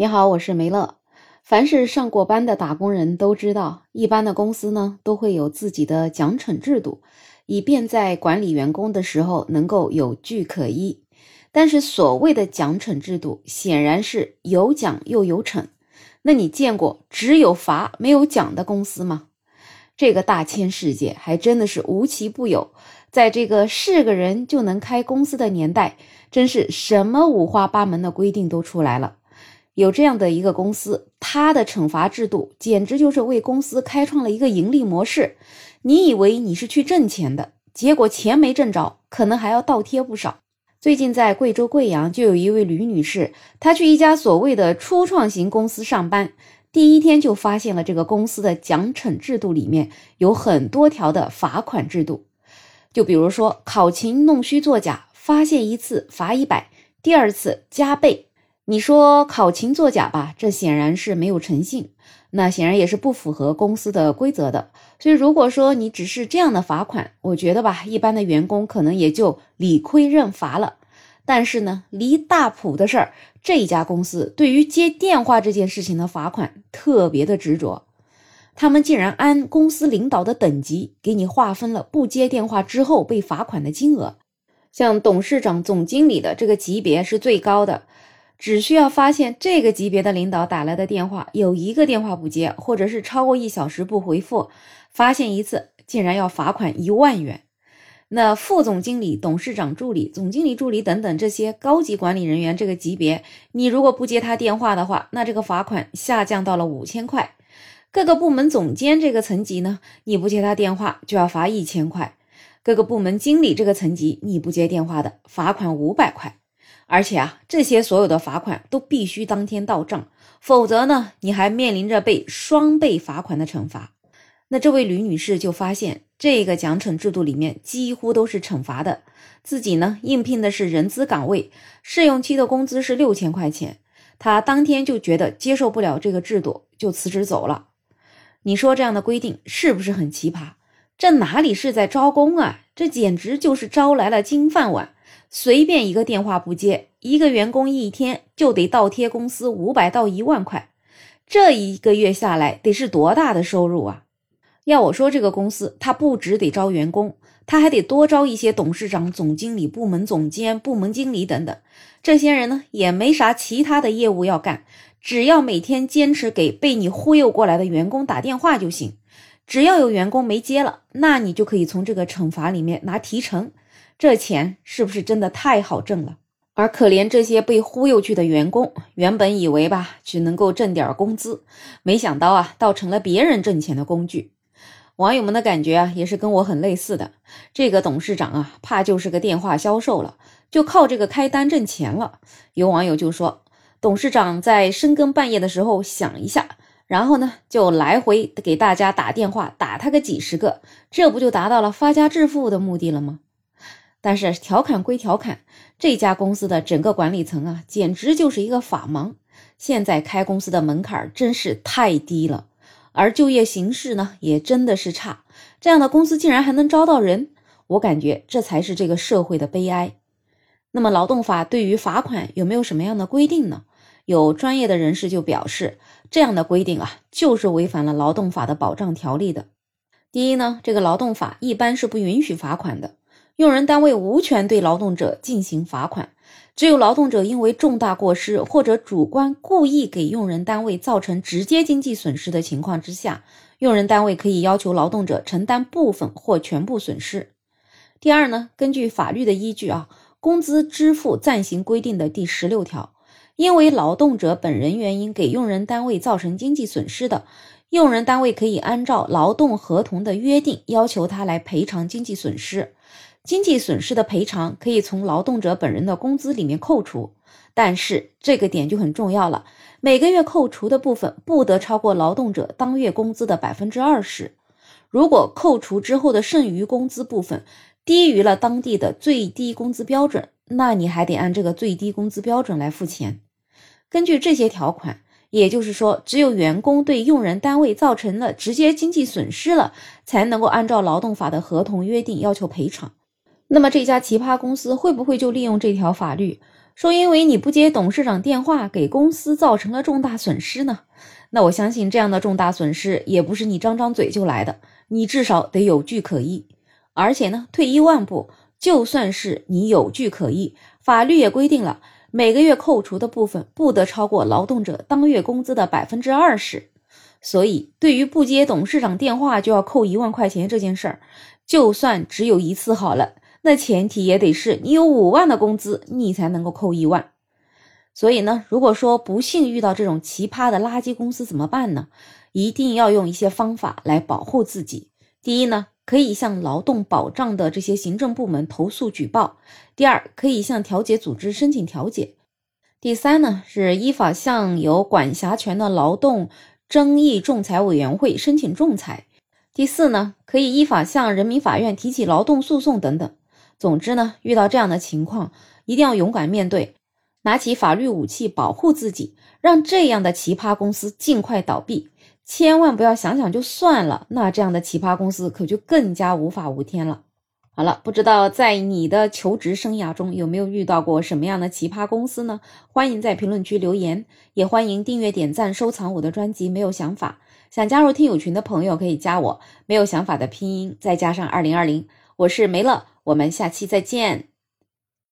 你好，我是梅乐。凡是上过班的打工人都知道，一般的公司呢都会有自己的奖惩制度，以便在管理员工的时候能够有据可依。但是所谓的奖惩制度，显然是有奖又有惩。那你见过只有罚没有奖的公司吗？这个大千世界还真的是无奇不有。在这个是个人就能开公司的年代，真是什么五花八门的规定都出来了。有这样的一个公司，它的惩罚制度简直就是为公司开创了一个盈利模式。你以为你是去挣钱的，结果钱没挣着，可能还要倒贴不少。最近在贵州贵阳就有一位吕女士，她去一家所谓的初创型公司上班，第一天就发现了这个公司的奖惩制度里面有很多条的罚款制度。就比如说考勤弄虚作假，发现一次罚一百，第二次加倍。你说考勤作假吧，这显然是没有诚信，那显然也是不符合公司的规则的。所以如果说你只是这样的罚款，我觉得吧，一般的员工可能也就理亏认罚了。但是呢，离大谱的事儿，这家公司对于接电话这件事情的罚款特别的执着，他们竟然按公司领导的等级给你划分了不接电话之后被罚款的金额，像董事长、总经理的这个级别是最高的。只需要发现这个级别的领导打来的电话有一个电话不接，或者是超过一小时不回复，发现一次竟然要罚款一万元。那副总经理、董事长助理、总经理助理等等这些高级管理人员这个级别，你如果不接他电话的话，那这个罚款下降到了五千块。各个部门总监这个层级呢，你不接他电话就要罚一千块。各个部门经理这个层级你不接电话的，罚款五百块。而且啊，这些所有的罚款都必须当天到账，否则呢，你还面临着被双倍罚款的惩罚。那这位吕女士就发现，这个奖惩制度里面几乎都是惩罚的。自己呢，应聘的是人资岗位，试用期的工资是六千块钱。她当天就觉得接受不了这个制度，就辞职走了。你说这样的规定是不是很奇葩？这哪里是在招工啊？这简直就是招来了金饭碗。随便一个电话不接，一个员工一天就得倒贴公司五百到一万块，这一个月下来得是多大的收入啊？要我说，这个公司他不只得招员工，他还得多招一些董事长、总经理、部门总监、部门经理等等。这些人呢，也没啥其他的业务要干，只要每天坚持给被你忽悠过来的员工打电话就行。只要有员工没接了，那你就可以从这个惩罚里面拿提成。这钱是不是真的太好挣了？而可怜这些被忽悠去的员工，原本以为吧，只能够挣点工资，没想到啊，倒成了别人挣钱的工具。网友们的感觉啊，也是跟我很类似的。这个董事长啊，怕就是个电话销售了，就靠这个开单挣钱了。有网友就说，董事长在深更半夜的时候想一下，然后呢，就来回给大家打电话，打他个几十个，这不就达到了发家致富的目的了吗？但是调侃归调侃，这家公司的整个管理层啊，简直就是一个法盲。现在开公司的门槛真是太低了，而就业形势呢，也真的是差。这样的公司竟然还能招到人，我感觉这才是这个社会的悲哀。那么，劳动法对于罚款有没有什么样的规定呢？有专业的人士就表示，这样的规定啊，就是违反了劳动法的保障条例的。第一呢，这个劳动法一般是不允许罚款的。用人单位无权对劳动者进行罚款，只有劳动者因为重大过失或者主观故意给用人单位造成直接经济损失的情况之下，用人单位可以要求劳动者承担部分或全部损失。第二呢，根据法律的依据啊，《工资支付暂行规定》的第十六条，因为劳动者本人原因给用人单位造成经济损失的，用人单位可以按照劳动合同的约定要求他来赔偿经济损失。经济损失的赔偿可以从劳动者本人的工资里面扣除，但是这个点就很重要了，每个月扣除的部分不得超过劳动者当月工资的百分之二十。如果扣除之后的剩余工资部分低于了当地的最低工资标准，那你还得按这个最低工资标准来付钱。根据这些条款，也就是说，只有员工对用人单位造成了直接经济损失了，才能够按照劳动法的合同约定要求赔偿。那么这家奇葩公司会不会就利用这条法律，说因为你不接董事长电话，给公司造成了重大损失呢？那我相信这样的重大损失也不是你张张嘴就来的，你至少得有据可依。而且呢，退一万步，就算是你有据可依，法律也规定了，每个月扣除的部分不得超过劳动者当月工资的百分之二十。所以，对于不接董事长电话就要扣一万块钱这件事儿，就算只有一次好了，那前提也得是你有五万的工资，你才能够扣一万。所以呢，如果说不幸遇到这种奇葩的垃圾公司怎么办呢？一定要用一些方法来保护自己。第一呢，可以向劳动保障的这些行政部门投诉举报；第二，可以向调解组织申请调解；第三呢，是依法向有管辖权的劳动争议仲裁委员会申请仲裁；第四呢，可以依法向人民法院提起劳动诉讼等等。总之呢，遇到这样的情况，一定要勇敢面对。拿起法律武器保护自己，让这样的奇葩公司尽快倒闭。千万不要想想就算了，那这样的奇葩公司可就更加无法无天了。好了，不知道在你的求职生涯中有没有遇到过什么样的奇葩公司呢？欢迎在评论区留言，也欢迎订阅、点赞、收藏我的专辑。没有想法，想加入听友群的朋友可以加我。没有想法的拼音再加上二零二零，我是梅乐，我们下期再见。